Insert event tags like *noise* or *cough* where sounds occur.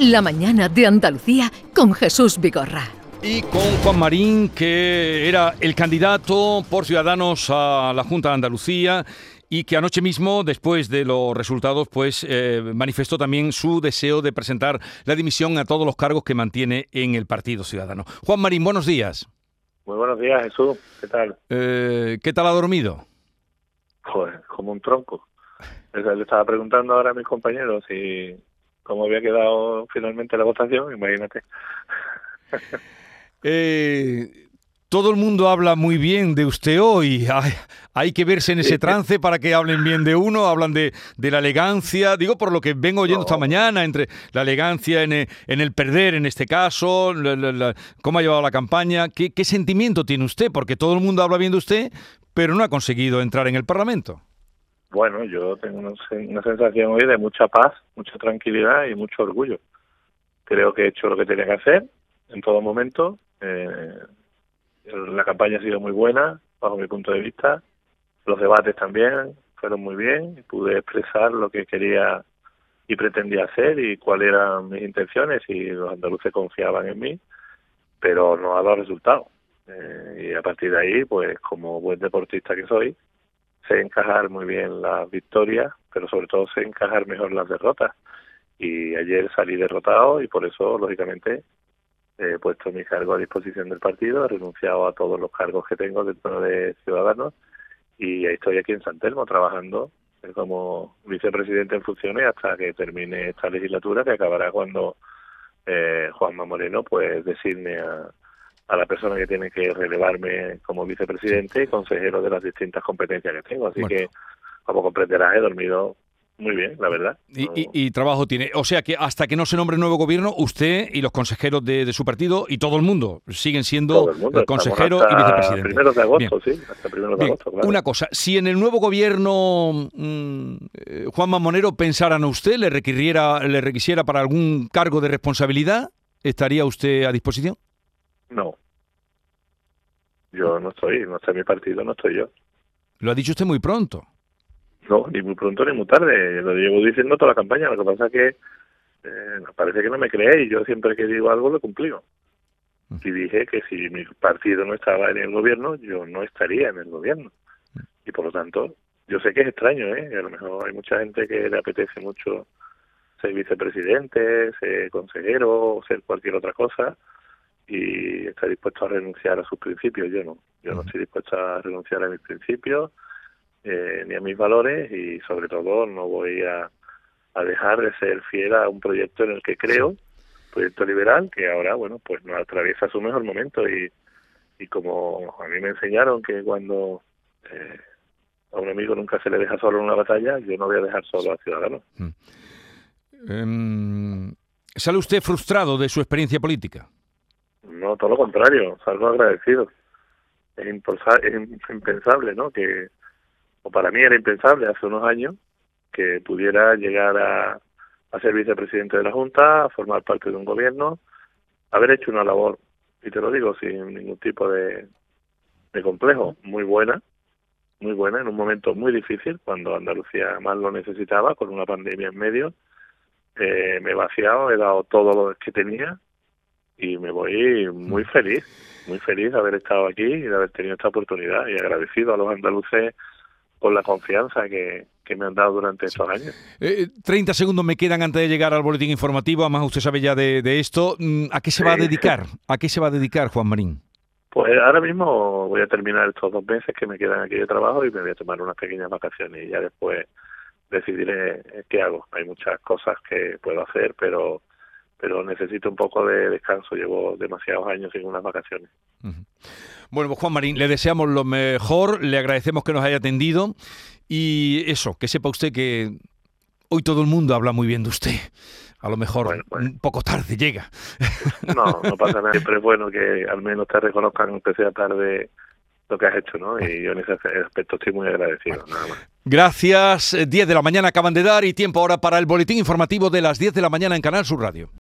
La mañana de Andalucía con Jesús Vigorra. Y con Juan Marín, que era el candidato por Ciudadanos a la Junta de Andalucía y que anoche mismo, después de los resultados, pues eh, manifestó también su deseo de presentar la dimisión a todos los cargos que mantiene en el Partido Ciudadano. Juan Marín, buenos días. Muy buenos días, Jesús. ¿Qué tal? Eh, ¿Qué tal ha dormido? Joder, como un tronco. Le estaba preguntando ahora a mis compañeros si cómo había quedado finalmente la votación, imagínate. *laughs* eh, todo el mundo habla muy bien de usted hoy. Hay, hay, que verse en ese trance para que hablen bien de uno. Hablan de, de la elegancia. Digo, por lo que vengo oyendo no. esta mañana, entre la elegancia en el, en el perder, en este caso, la, la, la, cómo ha llevado la campaña. ¿Qué, ¿Qué sentimiento tiene usted? Porque todo el mundo habla bien de usted, pero no ha conseguido entrar en el Parlamento. Bueno, yo tengo una, sensación hoy de mucha paz, mucha tranquilidad y mucho orgullo. Creo que he hecho lo que tenía que hacer en todo momento. Eh, la campaña ha sido muy buena, bajo mi punto de vista. Los debates también fueron muy bien. Pude expresar lo que quería y pretendía hacer y cuáles eran mis intenciones y los andaluces confiaban en mí, pero no ha dado resultado. Eh, y a partir de ahí, pues como buen deportista que soy, sé encajar muy bien las victorias, pero sobre todo sé encajar mejor las derrotas. Y ayer salí derrotado y por eso, lógicamente, he puesto mi cargo a disposición del partido, he renunciado a todos los cargos que tengo dentro de Ciudadanos y estoy aquí en San Telmo trabajando como vicepresidente en funciones hasta que termine esta legislatura que acabará cuando eh, Juanma Moreno pues designe a, a la persona que tiene que relevarme como vicepresidente y consejero de las distintas competencias que tengo. Así bueno. que, como comprenderás, he dormido muy bien, la verdad. Y, y, y, trabajo tiene. O sea que hasta que no se nombre nuevo gobierno, usted y los consejeros de, de su partido y todo el mundo siguen siendo mundo, consejero y vicepresidente. Primero de agosto, bien. sí, hasta primero de bien. agosto. Claro. Una cosa, si en el nuevo gobierno mmm, Juan Mamonero pensaran a usted, le requiriera, le requisiera para algún cargo de responsabilidad, ¿estaría usted a disposición? No. Yo no estoy, no está mi partido, no estoy yo. Lo ha dicho usted muy pronto. No, ni muy pronto ni muy tarde. Lo llevo diciendo toda la campaña. Lo que pasa es que eh, parece que no me creéis. Yo siempre que digo algo lo cumplido. Y dije que si mi partido no estaba en el gobierno, yo no estaría en el gobierno. Y por lo tanto, yo sé que es extraño, ¿eh? A lo mejor hay mucha gente que le apetece mucho ser vicepresidente, ser consejero, ser cualquier otra cosa y está dispuesto a renunciar a sus principios. Yo no, yo no estoy dispuesto a renunciar a mis principios eh, ni a mis valores y sobre todo no voy a, a, dejar de ser fiel a un proyecto en el que creo, proyecto liberal, que ahora, bueno, pues nos atraviesa su mejor momento y, y como a mí me enseñaron que cuando eh, a un amigo nunca se le deja solo en una batalla, yo no voy a dejar solo a Ciudadanos. Mm. Um, ¿Sale usted frustrado de su experiencia política? No, todo lo contrario, salgo agradecido. Es, es impensable, ¿no? Que, o para mí era impensable hace unos años, que pudiera llegar a, a ser vicepresidente de la Junta, a formar parte de un gobierno, haber hecho una labor, y te lo digo sin ningún tipo de, de complejo, muy buena, muy buena, en un momento muy difícil, cuando Andalucía más lo necesitaba, con una pandemia en medio. Eh, me he vaciado, he dado todo lo que tenía y me voy muy feliz, muy feliz de haber estado aquí y de haber tenido esta oportunidad y agradecido a los andaluces por la confianza que, que me han dado durante estos años. Eh, 30 segundos me quedan antes de llegar al boletín informativo, además usted sabe ya de, de esto. ¿A qué se va a dedicar? ¿A qué se va a dedicar Juan Marín? Pues ahora mismo voy a terminar estos dos meses que me quedan aquí de trabajo y me voy a tomar unas pequeñas vacaciones y ya después decidiré qué hago. Hay muchas cosas que puedo hacer, pero pero necesito un poco de descanso. Llevo demasiados años sin unas vacaciones. Uh -huh. Bueno, pues Juan Marín, le deseamos lo mejor, le agradecemos que nos haya atendido y eso, que sepa usted que hoy todo el mundo habla muy bien de usted. A lo mejor bueno, bueno. un poco tarde llega. *laughs* No, no pasa nada. Siempre es bueno que al menos te reconozcan, aunque sea tarde, lo que has hecho, ¿no? Y yo en ese aspecto estoy muy agradecido, nada más. Gracias. 10 de la mañana acaban de dar y tiempo ahora para el boletín informativo de las 10 de la mañana en Canal Sur Radio.